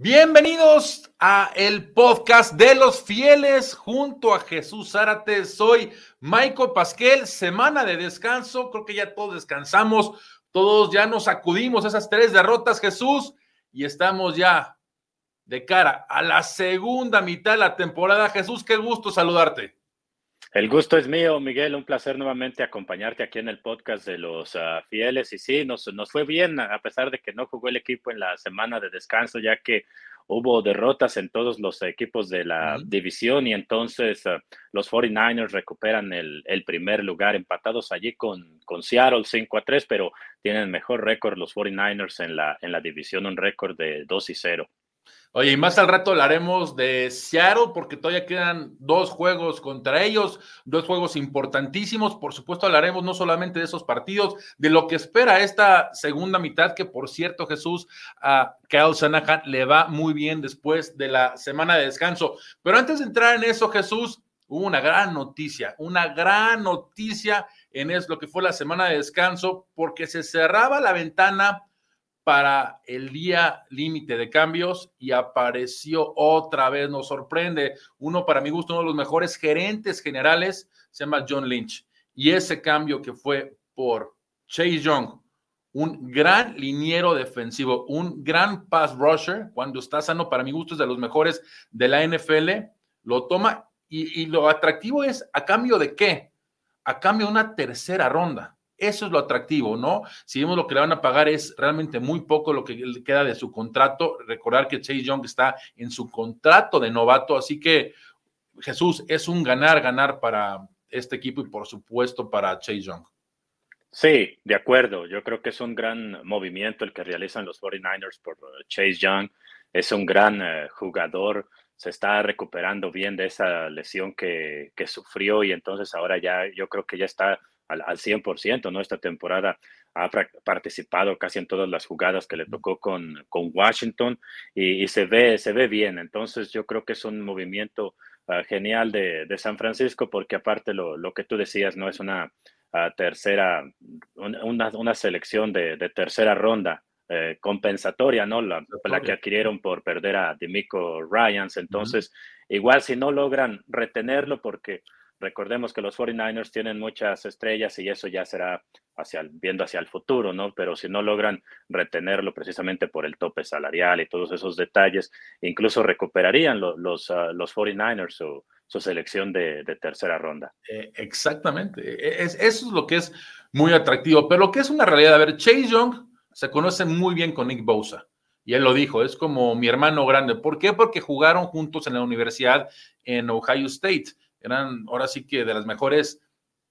Bienvenidos a el podcast de los fieles junto a Jesús Zárate. Soy Michael Pasquel, semana de descanso. Creo que ya todos descansamos, todos ya nos acudimos a esas tres derrotas, Jesús, y estamos ya de cara a la segunda mitad de la temporada. Jesús, qué gusto saludarte. El gusto es mío, Miguel. Un placer nuevamente acompañarte aquí en el podcast de los ah, fieles. Y sí, nos, nos fue bien, a pesar de que no jugó el equipo en la semana de descanso, ya que hubo derrotas en todos los equipos de la división y entonces ah, los 49ers recuperan el, el, primer lugar empatados allí con, con Seattle 5 a 3, pero tienen mejor récord los 49ers en la, en la división, un récord de 2 y 0. Oye, y más al rato hablaremos de Seattle porque todavía quedan dos juegos contra ellos, dos juegos importantísimos. Por supuesto, hablaremos no solamente de esos partidos, de lo que espera esta segunda mitad, que por cierto, Jesús, a Kyle Shanahan le va muy bien después de la semana de descanso. Pero antes de entrar en eso, Jesús, hubo una gran noticia, una gran noticia en eso, lo que fue la semana de descanso, porque se cerraba la ventana para el día límite de cambios y apareció otra vez, nos sorprende, uno para mi gusto, uno de los mejores gerentes generales, se llama John Lynch. Y ese cambio que fue por Chase Young, un gran liniero defensivo, un gran pass rusher, cuando está sano, para mi gusto es de los mejores de la NFL, lo toma y, y lo atractivo es a cambio de qué? A cambio de una tercera ronda. Eso es lo atractivo, ¿no? Si vemos lo que le van a pagar es realmente muy poco lo que le queda de su contrato. Recordar que Chase Young está en su contrato de novato, así que Jesús es un ganar, ganar para este equipo y por supuesto para Chase Young. Sí, de acuerdo. Yo creo que es un gran movimiento el que realizan los 49ers por uh, Chase Young. Es un gran uh, jugador se está recuperando bien de esa lesión que, que, sufrió y entonces ahora ya yo creo que ya está al, al 100%, ¿no? Esta temporada ha participado casi en todas las jugadas que le tocó con, con Washington y, y, se, ve, se ve bien. Entonces yo creo que es un movimiento uh, genial de, de, San Francisco porque aparte lo, lo, que tú decías, ¿no? Es una uh, tercera, una, una selección de, de, tercera ronda. Eh, compensatoria, ¿no? La, la, que adquirieron por perder a Demico Ryans. Entonces, uh -huh. igual si no logran retenerlo, porque Recordemos que los 49ers tienen muchas estrellas y eso ya será hacia viendo hacia el futuro, ¿no? Pero si no logran retenerlo precisamente por el tope salarial y todos esos detalles, incluso recuperarían lo, los, uh, los 49ers su, su selección de, tercera ronda. Eh, exactamente. E, es, eso es lo que es muy atractivo. Pero lo que es una realidad, a ver, Chase Young se conoce muy bien con Nick Bosa. Y él lo dijo, es como mi hermano grande. ¿Por qué? Porque jugaron juntos en la universidad en Ohio State eran ahora sí que de las mejores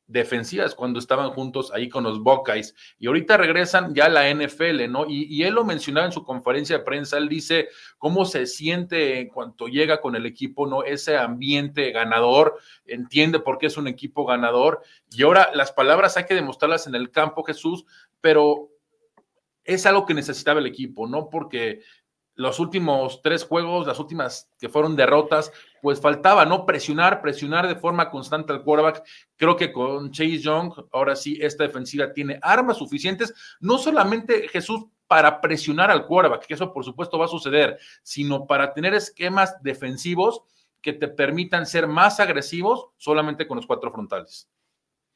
defensivas cuando estaban juntos ahí con los Buckeyes y ahorita regresan ya a la NFL, ¿no? Y, y, él lo mencionaba en su conferencia de prensa, él dice cómo se siente en cuanto llega con el equipo, ¿no? Ese ambiente ganador, entiende por qué es un equipo ganador y ahora las palabras hay que demostrarlas en el campo, Jesús, pero es algo que necesitaba el equipo, ¿no? Porque los últimos tres juegos, las últimas que fueron derrotas, pues faltaba, ¿no? Presionar, presionar de forma constante al quarterback. Creo que con Chase Young, ahora sí, esta defensiva tiene armas suficientes, no solamente Jesús para presionar al quarterback, que eso por supuesto va a suceder, sino para tener esquemas defensivos que te permitan ser más agresivos solamente con los cuatro frontales.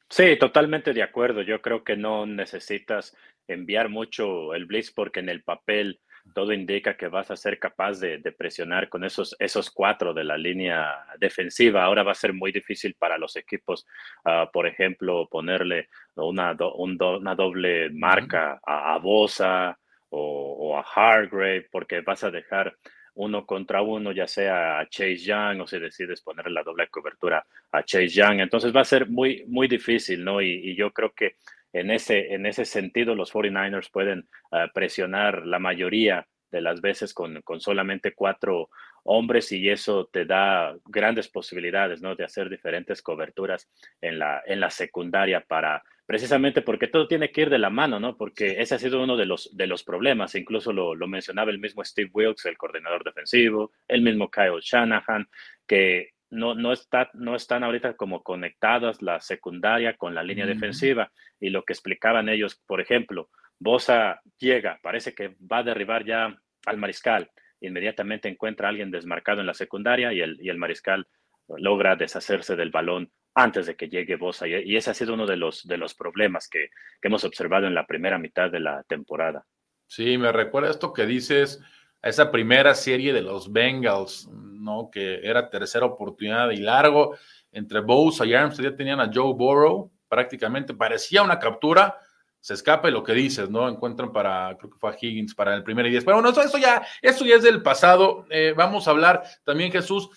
Sí, totalmente de acuerdo. Yo creo que no necesitas enviar mucho el blitz porque en el papel todo indica que vas a ser capaz de, de, presionar con esos, esos cuatro de la línea defensiva. Ahora va a ser muy difícil para los equipos, uh, por ejemplo, ponerle una, do, un do, una doble marca a, a Bosa o, o, a Hargrave, porque vas a dejar uno contra uno, ya sea a Chase Young o si decides ponerle la doble cobertura a Chase Young. Entonces va a ser muy, muy difícil, ¿no? Y, y yo creo que en ese, en ese sentido, los 49ers pueden uh, presionar la mayoría de las veces con, con, solamente cuatro hombres y eso te da grandes posibilidades ¿no? de hacer diferentes coberturas en la, en la secundaria para precisamente porque todo tiene que ir de la mano, ¿no? Porque ese ha sido uno de los, de los problemas, incluso lo, lo mencionaba el mismo Steve Wilkes, el coordinador defensivo, el mismo Kyle Shanahan, que no, no, está, no están ahorita como conectadas la secundaria con la línea uh -huh. defensiva. Y lo que explicaban ellos, por ejemplo, Bosa llega, parece que va a derribar ya al mariscal. inmediatamente encuentra a alguien desmarcado en la secundaria y el, y el mariscal logra deshacerse del balón antes de que llegue Bosa. Y ese ha sido uno de los, de los problemas que, que hemos observado en la primera mitad de la temporada. Sí, me recuerda esto que dices, a esa primera serie de los Bengals, ¿no? Que era tercera oportunidad y largo entre Bosa y Armstead, ya tenían a Joe Burrow, prácticamente parecía una captura, se escapa y lo que dices, ¿no? Encuentran para, creo que fue a Higgins para el primer y diez. Pero bueno, eso, ya, eso ya es del pasado. Eh, vamos a hablar también, Jesús,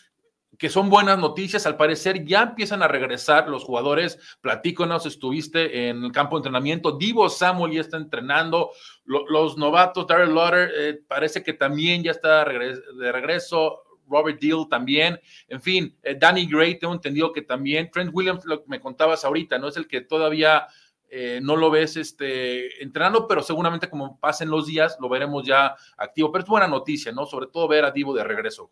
que son buenas noticias. Al parecer ya empiezan a regresar los jugadores. Platíconos, estuviste en el campo de entrenamiento. Divo Samuel ya está entrenando. los novatos, Darrell Lauder, eh, parece que también ya está de regreso. Robert Deal también. En fin, eh, Danny Gray, tengo entendido que también. Trent Williams, lo que me contabas ahorita, ¿no? Es el que todavía eh, no lo ves este, entrenando, pero seguramente como pasen los días lo veremos ya activo. Pero es buena noticia, ¿no? Sobre todo ver a Divo de regreso.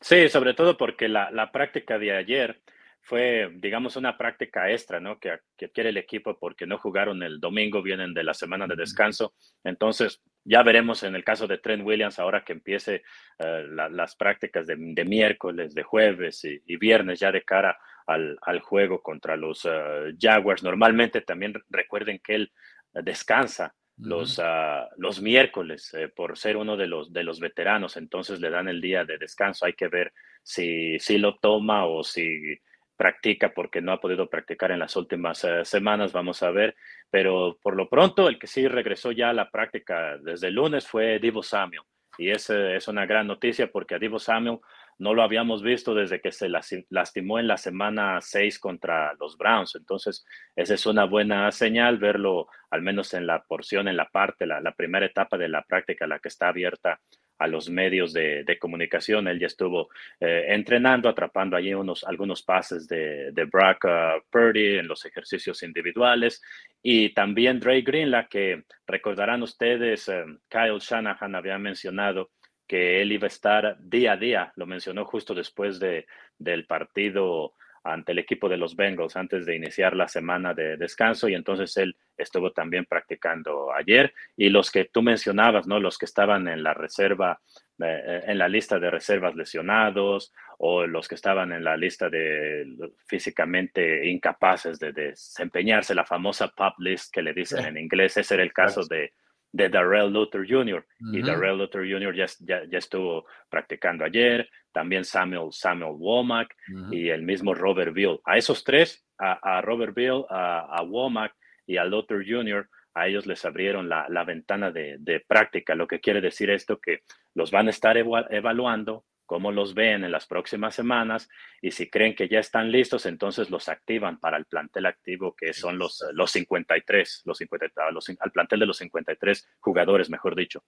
Sí, sobre todo porque la, la práctica de ayer fue, digamos, una práctica extra, ¿no? Que, que, quiere el equipo porque no jugaron el domingo, vienen de la semana de descanso. Entonces, ya veremos en el caso de Trent Williams, ahora que empiece eh, las prácticas de, miércoles, de jueves y, viernes, ya de cara al, al juego contra los eh, Jaguars. Normalmente también recuerden que él descansa los, ah, los miércoles eh, por ser uno de los, de los veteranos, entonces le dan el día de descanso. Hay que ver si, si lo toma o si practica porque no ha podido practicar en las últimas eh, semanas, vamos a ver. Pero por lo pronto, el que sí regresó ya a la práctica desde lunes fue Divo Samuel. Y esa es una gran noticia porque a Divo Samuel no lo habíamos visto desde que se lastimó en la semana 6 contra los Browns. Entonces, esa es una buena señal verlo, al menos en la porción, en la parte, la, la primera etapa de la práctica, la que está abierta a los medios de, comunicación. Él ya estuvo eh, entrenando, atrapando allí unos, algunos pases de, de Brock uh, Purdy en los ejercicios individuales. Y también Dre Green, la que recordarán ustedes, eh, Kyle Shanahan había mencionado que él iba a estar día a día, lo mencionó justo después de, del partido ante el equipo de los Bengals antes de iniciar la semana de descanso y entonces él estuvo también practicando ayer. Y los que tú mencionabas, ¿no? Los que estaban en la reserva, eh, en la lista de reservas lesionados o los que estaban en la lista de físicamente incapaces de, desempeñarse, la famosa pop list que le dicen en inglés, ese era el caso de de Darrell Luther Jr. Y Darrell Luther Jr. Ya, ya, estuvo practicando ayer, también Samuel, Samuel Womack y el mismo Robert Bill. A esos tres, a, Robert Bill, a, Womack y a Luther Jr., a ellos les abrieron la, la ventana de, de, práctica, lo que quiere decir esto que los van a estar evaluando cómo los ven en las próximas semanas y si creen que ya están listos, entonces los activan para el plantel activo que son los, los 53, los 50, los, al plantel de los 53 jugadores, mejor dicho.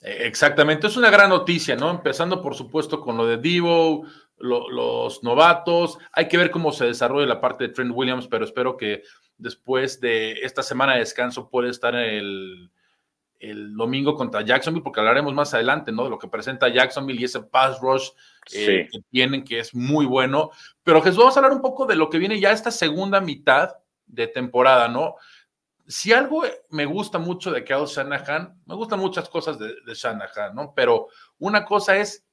E, exactamente, es una gran noticia, ¿no? Empezando por supuesto con lo de Divo, los novatos, hay que ver cómo se desarrolla la parte de Trent Williams, pero espero que después de esta semana de descanso pueda estar en el el domingo contra Jacksonville, porque hablaremos más adelante, ¿no? De lo que presenta Jacksonville y ese pass rush eh, que tienen, que es muy bueno. Pero Jesús, vamos a hablar un poco de lo que viene ya esta segunda mitad de temporada, ¿no? Si algo me gusta mucho de Kyle Shanahan, me gustan muchas cosas de, de Shanahan, ¿no? Pero una cosa es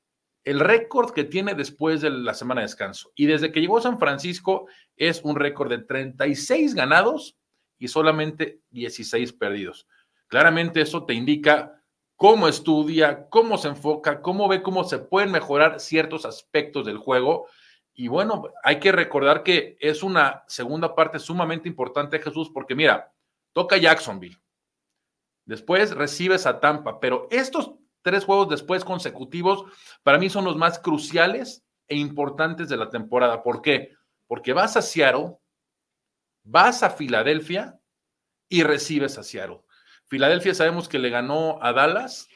el récord que tiene después de la semana de descanso. Y desde que llegó a San Francisco es un récord de 36 ganados y solamente 16 perdidos. Claramente eso te indica cómo estudia, cómo se enfoca, cómo ve cómo se pueden mejorar ciertos aspectos del juego. Y bueno, hay que recordar que es una segunda parte sumamente importante, Jesús, porque mira, toca Jacksonville. Después recibes a Tampa, pero estos tres juegos después consecutivos para mí son los más cruciales e importantes de la temporada. ¿Por qué? Porque vas a Seattle, vas a Filadelfia y recibes a Seattle. Filadelfia sabemos que le ganó a Dallas,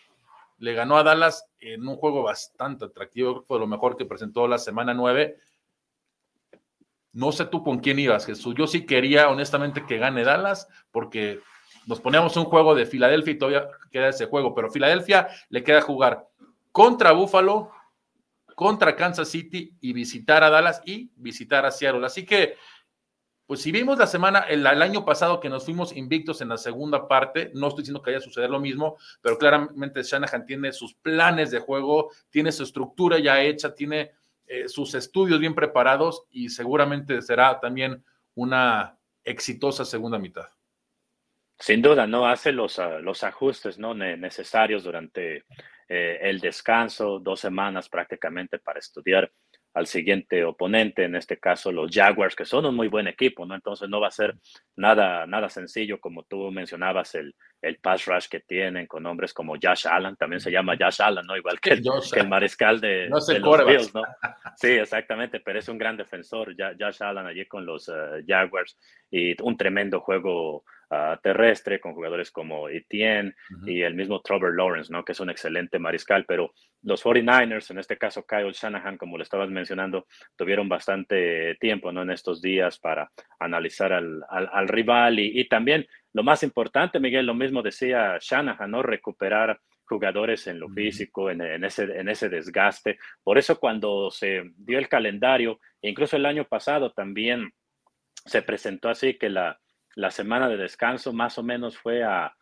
le ganó a Dallas en un juego bastante atractivo, fue lo mejor que presentó la semana 9. No sé tú con quién ibas, Jesús. Yo sí quería, honestamente, que gane Dallas, porque nos poníamos un juego de Filadelfia y todavía queda ese juego, pero Filadelfia le queda jugar contra Buffalo, contra Kansas City y visitar a Dallas y visitar a Seattle. Así que pues si vimos la semana, el, año pasado que nos fuimos invictos en la segunda parte, no estoy diciendo que vaya a suceder lo mismo, pero claramente Shanahan tiene sus planes de juego, tiene su estructura ya hecha, tiene eh, sus estudios bien preparados y seguramente será también una exitosa segunda mitad. Sin duda, no hace los, ah, ajustes necesarios durante eh, el descanso, dos semanas prácticamente para estudiar al siguiente oponente, en este caso los Jaguars, que son un muy buen equipo, ¿no? Entonces no va a ser nada, nada sencillo, como tú mencionabas, el, el pass rush que tienen con hombres como Josh Allen, también se llama Josh Allen, ¿no? Igual que, el, mariscal de, los Bills, ¿no? Sí, exactamente, pero es un gran defensor, Josh Allen allí con los eh, Jaguars y un tremendo juego Terrestre con jugadores como Etienne y el mismo Trevor Lawrence, ¿no? que es un excelente mariscal, pero los 49ers, en este caso Kyle Shanahan, como lo estabas mencionando, tuvieron bastante tiempo ¿no? en estos días para analizar al, al, rival y, y, también lo más importante, Miguel, lo mismo decía Shanahan, ¿no? recuperar jugadores en lo físico, en, en, ese, en ese desgaste. Por eso cuando se dio el calendario, incluso el año pasado también se presentó así que la, la semana de descanso más o menos fue a,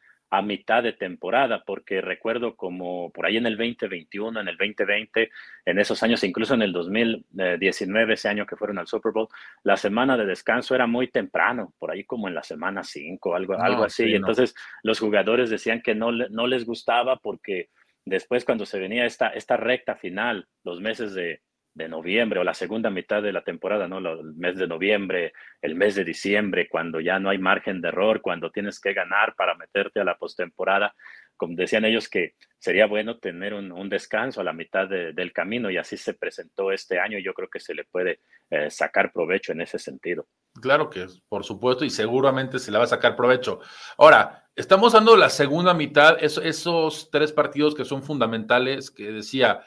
mitad de temporada, porque recuerdo como por ahí en el 2021, en el 2020, en esos años, incluso en el 2019, ese año que fueron al Super Bowl, la semana de descanso era muy temprano, por ahí como en la semana 5, algo, algo así. y entonces los jugadores decían que no, no les gustaba porque después cuando se venía esta, esta recta final, los meses de, de noviembre o la segunda mitad de la temporada, ¿no? El mes de noviembre, el mes de diciembre, cuando ya no hay margen de error, cuando tienes que ganar para meterte a la postemporada, como decían ellos que sería bueno tener un, descanso a la mitad del camino y así se presentó este año y yo creo que se le puede eh, sacar provecho en ese sentido. Claro que por supuesto y seguramente se le va a sacar provecho. Ahora, estamos dando la segunda mitad, esos tres partidos que son fundamentales, que decía,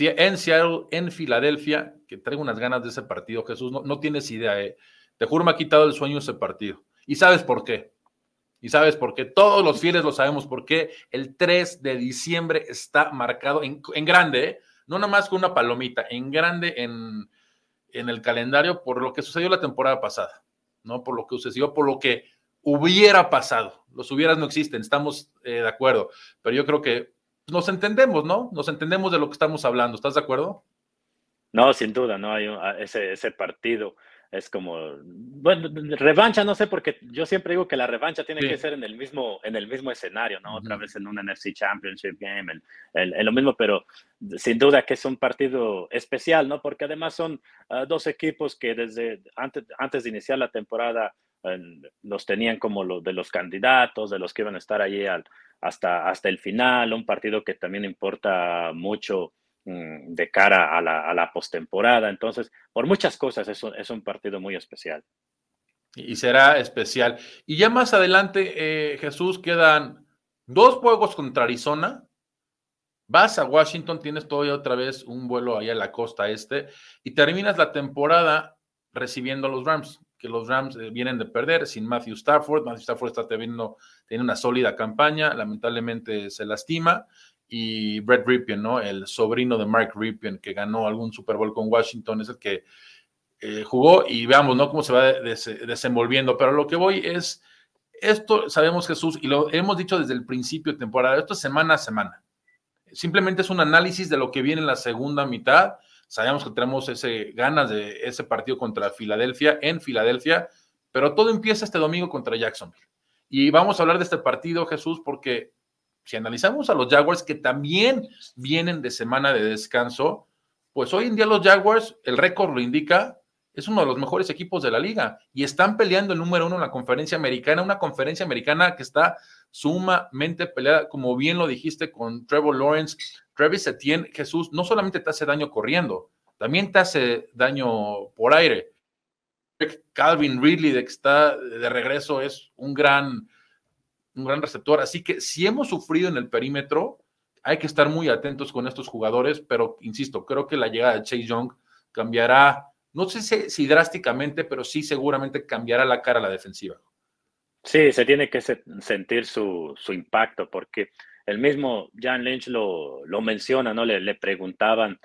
en Seattle, en Filadelfia, que traigo unas ganas de ese partido, Jesús, no, tienes idea, eh. te juro me ha quitado el sueño ese partido. Y sabes por qué. Y sabes por qué. Todos los fieles lo sabemos por qué. El 3 de diciembre está marcado en, grande, ¿eh? no nada más con una palomita, en grande en, en el calendario por lo que sucedió la temporada pasada, ¿no? Por lo que sucedió, por lo que hubiera pasado. Los hubieras no existen, estamos eh, de acuerdo. Pero yo creo que nos entendemos, ¿no? Nos entendemos de lo que estamos hablando. ¿Estás de acuerdo? No, sin duda, no hay ah, ese, ese partido. Es como, bueno, revancha, no sé, porque yo siempre digo que la revancha tiene que ser en el mismo, en el mismo escenario, ¿no? Otra vez en un NFC Championship Game, en, lo mismo, pero sin duda que es un partido especial, ¿no? Porque además son ah, dos equipos que desde antes, antes de iniciar la temporada los tenían como los de los candidatos, de los que iban a estar allí hasta, hasta el final, un partido que también importa mucho mm, de cara a la, postemporada. Entonces, por muchas cosas, es un, es un partido muy especial. Y será especial. Y ya más adelante, eh, Jesús, quedan dos juegos contra Arizona. Vas a Washington, tienes todavía otra vez un vuelo allá a la costa este y terminas la temporada recibiendo a los Rams que los Rams eh, vienen de perder sin Matthew Stafford. Matthew Stafford está teniendo, tiene una sólida campaña, lamentablemente se lastima. Y Brett Ripien, ¿no? El sobrino de Mark Ripien, que ganó algún Super Bowl con Washington, es el que eh, jugó y veamos, ¿no? Cómo se va desenvolviendo. Pero lo que voy es, esto sabemos Jesús y lo hemos dicho desde el principio de temporada, esto es semana a semana. Simplemente es un análisis de lo que viene en la segunda mitad Sabemos que tenemos ese, ganas de ese partido contra Filadelfia, en Filadelfia, pero todo empieza este domingo contra Jacksonville. Y vamos a hablar de este partido, Jesús, porque si analizamos a los Jaguars, que también vienen de semana de descanso, pues hoy en día los Jaguars, el récord lo indica, es uno de los mejores equipos de la liga y están peleando el número uno en la conferencia americana, una conferencia americana que está sumamente peleada, como bien lo dijiste con Trevor Lawrence, Travis Etienne, Jesús, no solamente te hace daño corriendo, también te hace daño por aire. Calvin Ridley, de que está de regreso, es un gran, un gran receptor. Así que si hemos sufrido en el perímetro, hay que estar muy atentos con estos jugadores, pero insisto, creo que la llegada de Chase Young cambiará, no sé si, drásticamente, pero sí seguramente cambiará la cara a la defensiva. Sí, se tiene que sentir su, su impacto, porque el mismo Jan Lynch lo, lo menciona, ¿no? Le, le preguntaban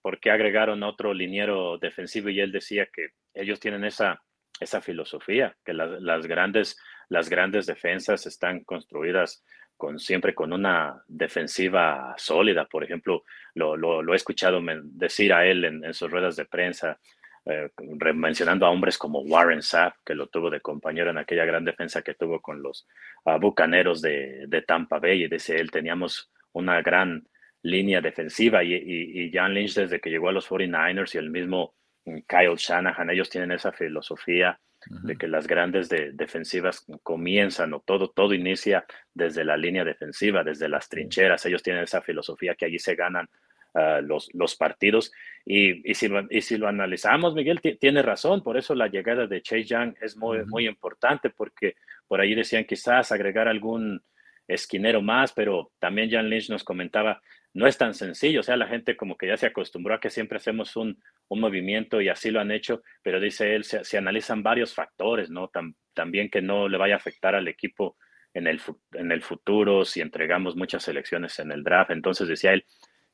por qué agregaron otro liniero defensivo y él decía que ellos tienen esa esa filosofía, que las, grandes, las grandes defensas están construidas con, siempre con una defensiva sólida. Por ejemplo, lo, he escuchado decir a él en, sus ruedas de prensa, eh, mencionando a hombres como Warren Sapp, que lo tuvo de compañero en aquella gran defensa que tuvo con los uh, Bucaneros de, de, Tampa Bay. Y dice él, teníamos una gran línea defensiva y, y, y John Lynch desde que llegó a los 49ers y el mismo Kyle Shanahan, ellos tienen esa filosofía de que las grandes defensivas comienzan o todo, todo inicia desde la línea defensiva, desde las trincheras. Ellos tienen esa filosofía que allí se ganan ah, los, los partidos. Y, y, si lo, y si lo analizamos, Miguel tiene razón, por eso la llegada de Chase Young es muy, muy importante, porque por ahí decían quizás agregar algún esquinero más, pero también Jan Lynch nos comentaba, no es tan sencillo, o sea, la gente como que ya se acostumbró a que siempre hacemos un, un movimiento y así lo han hecho, pero dice él, se, analizan varios factores, ¿no? también que no le vaya a afectar al equipo en el, en el futuro si entregamos muchas selecciones en el draft. Entonces decía él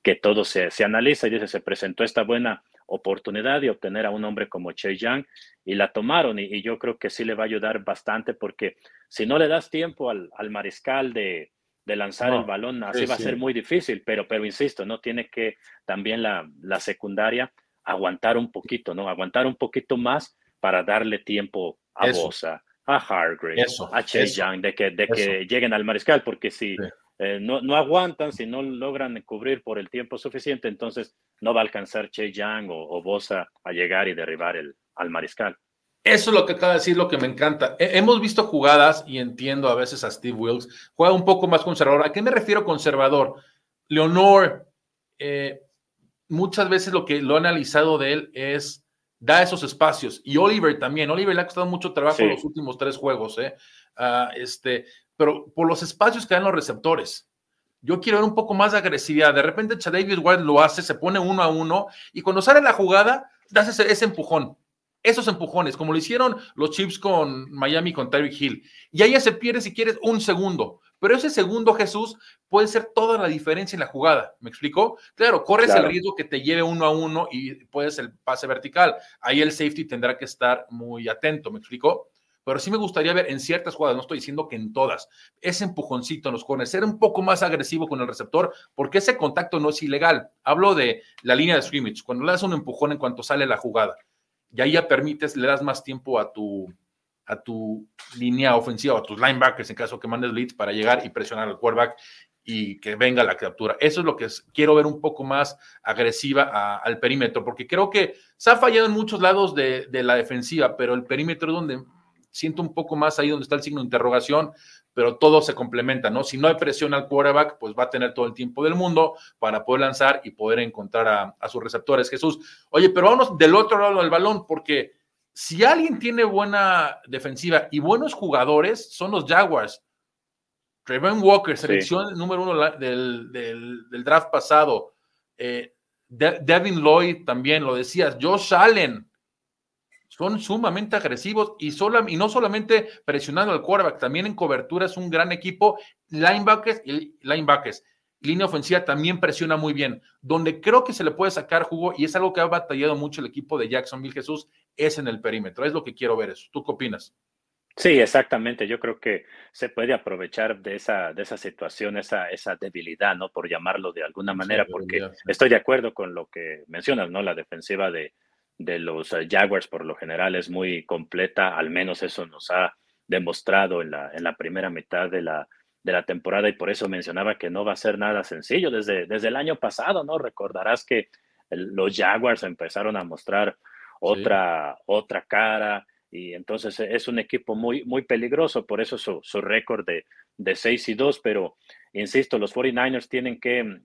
que todo se, se analiza y dice, se presentó esta buena oportunidad de obtener a un hombre como Che Yang y la tomaron y, yo creo que sí le va a ayudar bastante porque si no le das tiempo al, al mariscal de, de lanzar el balón, así va a ser muy difícil, pero, pero insisto, no tiene que también la, la, secundaria aguantar un poquito, ¿no? Aguantar un poquito más para darle tiempo a Bosa, a Hargrave, a Chase Young, de que, de que lleguen al mariscal, porque si eh, no, no, aguantan, si no logran cubrir por el tiempo suficiente, entonces no va a alcanzar Chase Young o, o Bosa a llegar y derribar el, al mariscal. Eso es lo que acaba de decir, lo que me encanta. hemos visto jugadas, y entiendo a veces a Steve Wilkes, juega un poco más conservador. ¿A qué me refiero conservador? Leonor, eh, muchas veces lo que lo he analizado de él es da esos espacios. Y Oliver también. Oliver le ha costado mucho trabajo en los últimos tres juegos, ¿eh? Ah, este, pero por los espacios que dan los receptores. Yo quiero ver un poco más de agresividad. De repente, David White lo hace, se pone uno a uno, y cuando sale la jugada, das ese empujón esos empujones, como lo hicieron los Chiefs con Miami, con Tyreek Hill. Y ahí ya se pierde si quieres un segundo. Pero ese segundo, Jesús, puede ser toda la diferencia en la jugada. ¿Me explico? Claro, corres el riesgo que te lleve uno a uno y puedes el pase vertical. Ahí el safety tendrá que estar muy atento. ¿Me explico? Pero sí me gustaría ver en ciertas jugadas, no estoy diciendo que en todas, ese empujoncito en los corners, ser un poco más agresivo con el receptor, porque ese contacto no es ilegal. Hablo de la línea de scrimmage, cuando le das un empujón en cuanto sale la jugada y ahí ya permites, le das más tiempo a tu, a tu línea ofensiva, a tus linebackers en caso que mandes leads para llegar y presionar al quarterback y que venga la captura. Eso es lo que quiero ver un poco más agresiva al perímetro, porque creo que se ha fallado en muchos lados de, de la defensiva, pero el perímetro es donde siento un poco más ahí donde está el signo de interrogación, pero todo se complementa, ¿no? Si no hay presión al quarterback, pues va a tener todo el tiempo del mundo para poder lanzar y poder encontrar a, sus receptores. Jesús, oye, pero vamos del otro lado del balón, porque si alguien tiene buena defensiva y buenos jugadores, son los Jaguars. Trevor Walker, selección número uno del, draft pasado. Eh, Devin Lloyd también, lo decías. Josh Allen, son sumamente agresivos y, y no solamente presionando al quarterback, también en cobertura es un gran equipo. Linebackers y linebackers. Línea ofensiva también presiona muy bien. Donde creo que se le puede sacar jugo, y es algo que ha batallado mucho el equipo de Jacksonville Jesús, es en el perímetro. Es lo que quiero ver eso. ¿Tú qué opinas? Sí, exactamente. Yo creo que se puede aprovechar de esa, de esa situación, esa, esa debilidad, ¿no? Por llamarlo de alguna manera, porque estoy de acuerdo con lo que mencionas, ¿no? La defensiva de, de los eh, Jaguars por lo general es muy completa, al menos eso nos ha demostrado en la, en la primera mitad de la, de la temporada y por eso mencionaba que no va a ser nada sencillo desde, desde el año pasado, ¿no? Recordarás que los Jaguars empezaron a mostrar otra, otra cara y entonces es un equipo muy, muy peligroso, por eso su, su récord de, de 6 y 2, pero insisto, los 49ers tienen que mm,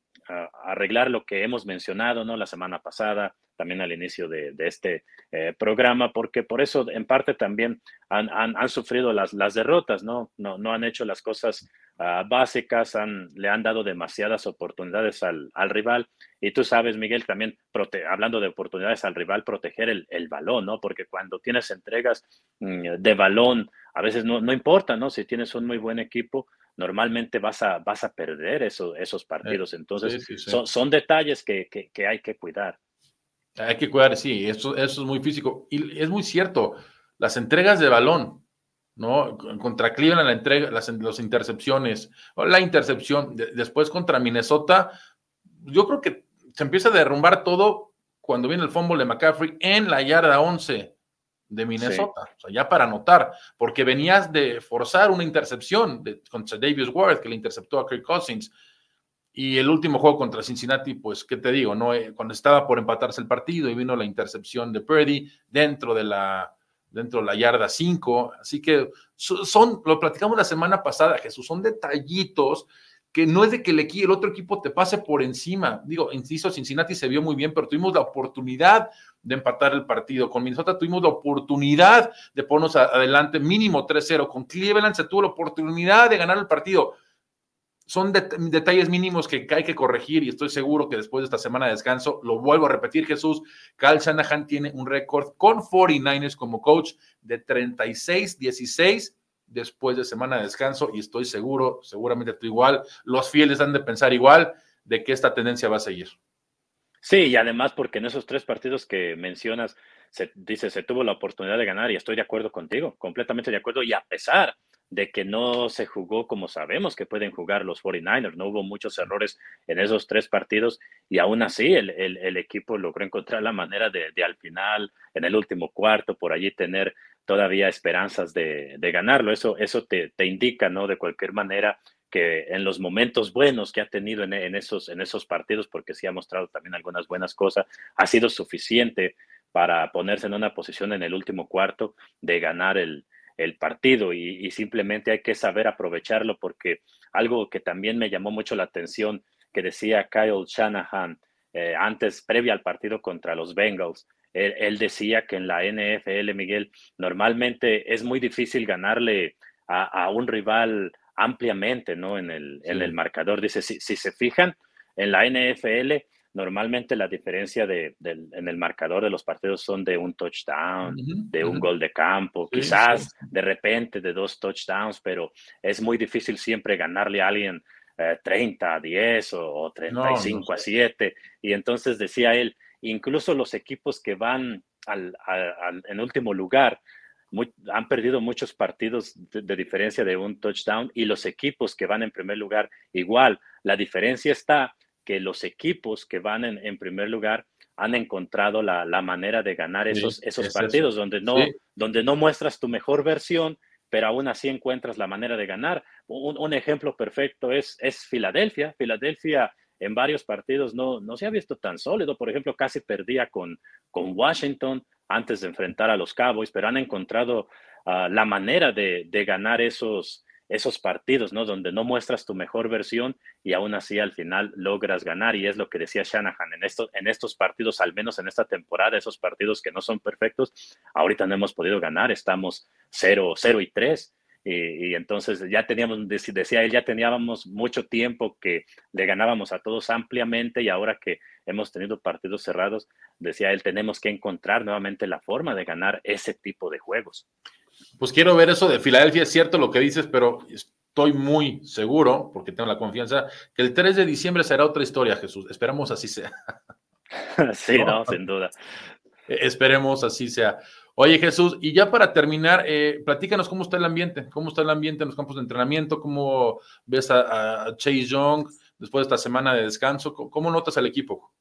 arreglar lo que hemos mencionado, ¿no? La semana pasada, también al inicio de, este eh, programa, porque por eso en parte también han, han, sufrido las, las derrotas, ¿no? ¿no? No han hecho las cosas ah, básicas, han, le han dado demasiadas oportunidades al, al rival. Y tú sabes, Miguel, también hablando de oportunidades al rival, proteger el, el balón, ¿no? Porque cuando tienes entregas mm, de balón, a veces no, no importa, ¿no? Si tienes un muy buen equipo, normalmente vas a, vas a perder eso, esos partidos. Entonces, Son, son, detalles que, que, que hay que cuidar. Hay que cuidar, sí, eso, eso es muy físico. Y es muy cierto. las entregas de balón, ¿no? Contra Cleveland la entrega, las, intercepciones, la intercepción, después contra Minnesota, yo creo que se empieza a derrumbar todo cuando viene el fumble de McCaffrey en la yarda 11 de Minnesota, o sea, ya para anotar, porque venías de forzar una intercepción de, contra Davis Ward, que le interceptó a Kirk Cousins, y el último juego contra Cincinnati, pues, ¿qué te digo? no eh, Cuando estaba por empatarse el partido y vino la intercepción de Purdy dentro de la, dentro de la yarda 5, así que son, lo platicamos la semana pasada, Jesús, son detallitos que no es de que el, el otro equipo te pase por encima. Digo, insisto, Cincinnati se vio muy bien, pero tuvimos la oportunidad de empatar el partido. Con Minnesota tuvimos la oportunidad de ponernos adelante mínimo 3-0. Con Cleveland se tuvo la oportunidad de ganar el partido. Son detalles mínimos que hay que corregir y estoy seguro que después de esta semana de descanso, lo vuelvo a repetir, Jesús, Cal Shanahan tiene un récord con 49ers como coach de 36-16 después de semana de descanso y estoy seguro, seguramente tú igual, los fieles han de pensar igual de que esta tendencia va a seguir. Sí, y además porque en esos tres partidos que mencionas, se dice, se tuvo la oportunidad de ganar y estoy de acuerdo contigo, completamente de acuerdo, y a pesar de que no se jugó como sabemos que pueden jugar los 49ers, no hubo muchos errores en esos tres partidos y aún así el, el, equipo logró encontrar la manera de, de, al final, en el último cuarto, por allí tener todavía esperanzas de, ganarlo. Eso, eso te, indica, ¿no? De cualquier manera que en los momentos buenos que ha tenido en, esos, en esos partidos, porque sí ha mostrado también algunas buenas cosas, ha sido suficiente para ponerse en una posición en el último cuarto de ganar el, partido y, simplemente hay que saber aprovecharlo porque algo que también me llamó mucho la atención que decía Kyle Shanahan eh, antes, previa al partido contra los Bengals, él, decía que en la NFL, Miguel, normalmente es muy difícil ganarle a, un rival ampliamente, ¿no? En el, en el marcador. Dice, si, si, se fijan, en la NFL, normalmente la diferencia de, en el marcador de los partidos son de un touchdown, de un gol de campo, quizás de repente de dos touchdowns, pero es muy difícil siempre ganarle a alguien 30 eh, a 10 o, 35 a 7. Y entonces decía él, Incluso los equipos que van al, en último lugar han perdido muchos partidos de, diferencia de un touchdown y los equipos que van en primer lugar igual. La diferencia está que los equipos que van en, primer lugar han encontrado la, manera de ganar esos, esos partidos donde, no, donde no muestras tu mejor versión, pero aún así encuentras la manera de ganar. Un, un ejemplo perfecto es, es Filadelfia. Filadelfia en varios partidos no, no se ha visto tan sólido. Por ejemplo, casi perdía con, con Washington antes de enfrentar a los Cowboys, pero han encontrado ah, la manera de, de, ganar esos, esos partidos, ¿no? Donde no muestras tu mejor versión y aún así al final logras ganar. Y es lo que decía Shanahan, en, estos, en estos partidos, al menos en esta temporada, esos partidos que no son perfectos, ahorita no hemos podido ganar, estamos 0, 0 y 3 y, entonces ya teníamos, decía él, ya teníamos mucho tiempo que le ganábamos a todos ampliamente y ahora que hemos tenido partidos cerrados, decía él, tenemos que encontrar nuevamente la forma de ganar ese tipo de juegos. Pues quiero ver eso de Filadelfia, es cierto lo que dices, pero estoy muy seguro, porque tengo la confianza, que el 3 de diciembre será otra historia, Jesús. Esperamos así sea. sí, no, sin duda. E-, esperemos así sea. Oye Jesús, y ya para terminar, eh, platícanos cómo está el ambiente, cómo está el ambiente en los campos de entrenamiento, cómo ves a, Chase Young después de esta semana de descanso, cómo, notas al equipo.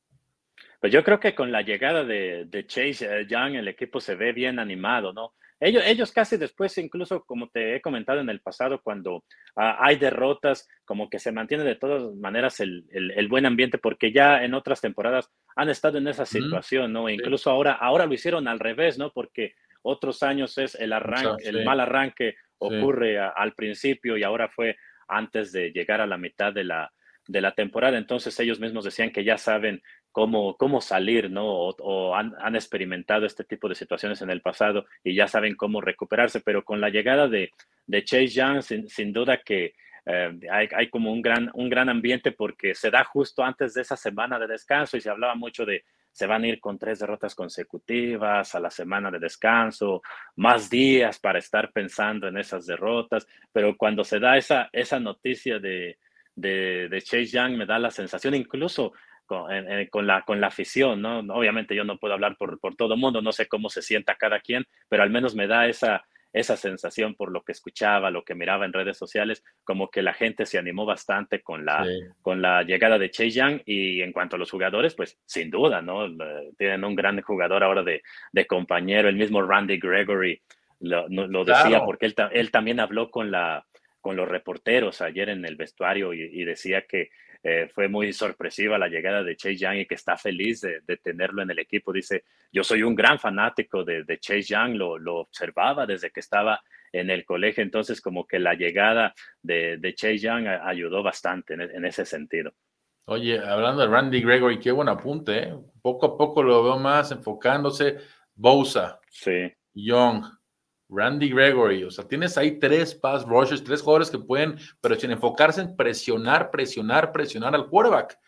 Pues yo creo que con la llegada de, Chase eh, Young el equipo se ve bien animado, ¿no? Ellos, ellos casi después, incluso como te he comentado en el pasado, cuando ah, hay derrotas, como que se mantiene de todas maneras el, buen ambiente, porque ya en otras temporadas han estado en esa situación, ¿no? incluso ahora, ahora lo hicieron al revés, ¿no? Porque otros años es el arranque, el mal arranque ocurre al principio y ahora fue antes de llegar a la mitad de la, de la temporada. Entonces ellos mismos decían que ya saben cómo, cómo salir, ¿no? O, han, han, experimentado este tipo de situaciones en el pasado y ya saben cómo recuperarse, pero con la llegada de, de Chase Young, sin, duda que eh, hay, hay, como un gran, un gran ambiente porque se da justo antes de esa semana de descanso y se hablaba mucho de se van a ir con tres derrotas consecutivas a la semana de descanso, más días para estar pensando en esas derrotas, pero cuando se da esa, esa noticia de, de, de Chase Young me da la sensación, incluso con, la, con la afición, ¿no? Obviamente yo no puedo hablar por, por todo el mundo, no sé cómo se sienta cada quien, pero al menos me da esa, esa sensación por lo que escuchaba, lo que miraba en redes sociales, como que la gente se animó bastante con la, con la llegada de Che Yang y en cuanto a los jugadores, pues sin duda, ¿no? Tienen un gran jugador ahora de, de compañero, el mismo Randy Gregory lo, lo decía porque él, él, también habló con, la, con los reporteros ayer en el vestuario y decía que eh, fue muy sorpresiva la llegada de Chase Young y que está feliz de, tenerlo en el equipo. Dice, yo soy un gran fanático de, Chase Young, lo, lo, observaba desde que estaba en el colegio, entonces como que la llegada de, Chase Young ayudó bastante en, ese sentido. Oye, hablando de Randy Gregory, qué buen apunte, ¿eh? poco a poco lo veo más enfocándose. Bosa, sí. Young, Randy Gregory, o sea, tienes ahí tres pass rushers, tres jugadores que pueden, pero sin enfocarse en presionar, presionar, presionar al quarterback.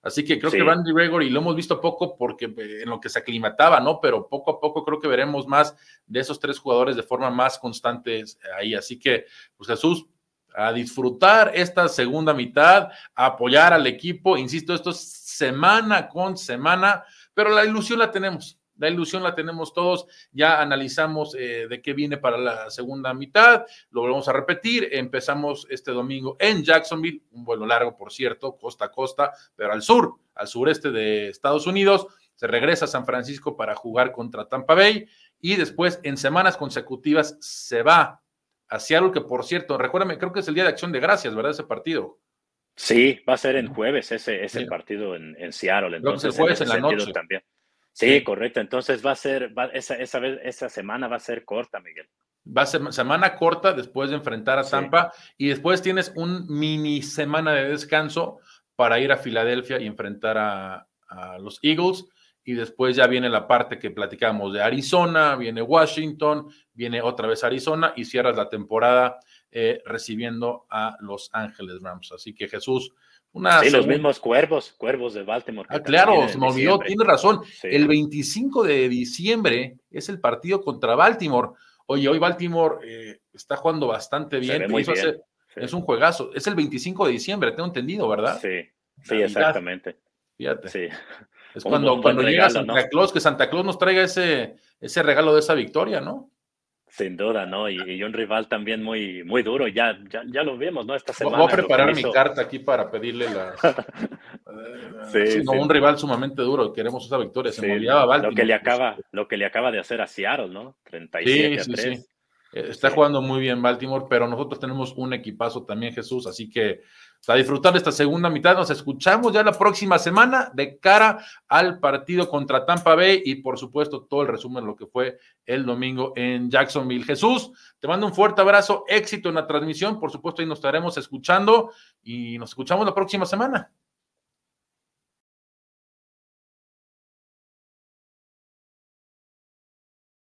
Así que creo que Randy Gregory lo hemos visto poco porque eh, en lo que se aclimataba, ¿no? Pero poco a poco creo que veremos más de esos tres jugadores de forma más constante ahí. Así que, pues Jesús, a disfrutar esta segunda mitad, a apoyar al equipo. Insisto, esto es semana con semana, pero la ilusión la tenemos. La ilusión la tenemos todos, ya analizamos eh, de qué viene para la segunda mitad, lo volvemos a repetir, empezamos este domingo en Jacksonville, un vuelo largo, por cierto, costa a costa, pero al sur, al sureste de Estados Unidos, se regresa a San Francisco para jugar contra Tampa Bay y después en semanas consecutivas se va a Seattle, que por cierto, recuérdame, creo que es el Día de Acción de Gracias, ¿verdad? Ese partido. Sí, va a ser en jueves ese, ese partido en, en Seattle. Entonces, jueves en, la noche. También. Sí, correcto. Entonces va a ser, esa, esa, vez, esa semana va a ser corta, Miguel. Va a ser semana corta después de enfrentar a Tampa y después tienes un mini semana de descanso para ir a Filadelfia y enfrentar a, los Eagles. Y después ya viene la parte que platicamos de Arizona, viene Washington, viene otra vez Arizona y cierras la temporada eh, recibiendo a Los Ángeles Rams. Así que Jesús, sí, los mismos cuervos, cuervos de Baltimore. Ah, claro, se me olvidó, tiene razón. El 25 de diciembre es el partido contra Baltimore. Oye, hoy Baltimore eh, está jugando bastante bien. Es un juegazo. Es el 25 de diciembre, tengo entendido, ¿verdad? Sí, sí, exactamente. Fíjate. Sí. Es cuando, cuando llega Santa Claus, que Santa Claus nos traiga ese, ese regalo de esa victoria, ¿no? Sin duda, ¿no? Y, un rival también muy, muy duro, ya, ya, ya lo vimos, ¿no? Esta semana. Voy a preparar mi carta aquí para pedirle la. sí, un rival sumamente duro, queremos esa victoria. Se me olvidaba Lo que, le acaba, lo que le acaba de hacer a Seattle, ¿no? 37 a 3. Eh, está jugando muy bien Baltimore, pero nosotros tenemos un equipazo también, Jesús, así que a disfrutar esta segunda mitad. Nos escuchamos ya la próxima semana de cara al partido contra Tampa Bay y por supuesto todo el resumen de lo que fue el domingo en Jacksonville. Jesús, te mando un fuerte abrazo, éxito en la transmisión, por supuesto ahí nos estaremos escuchando y nos escuchamos la próxima semana.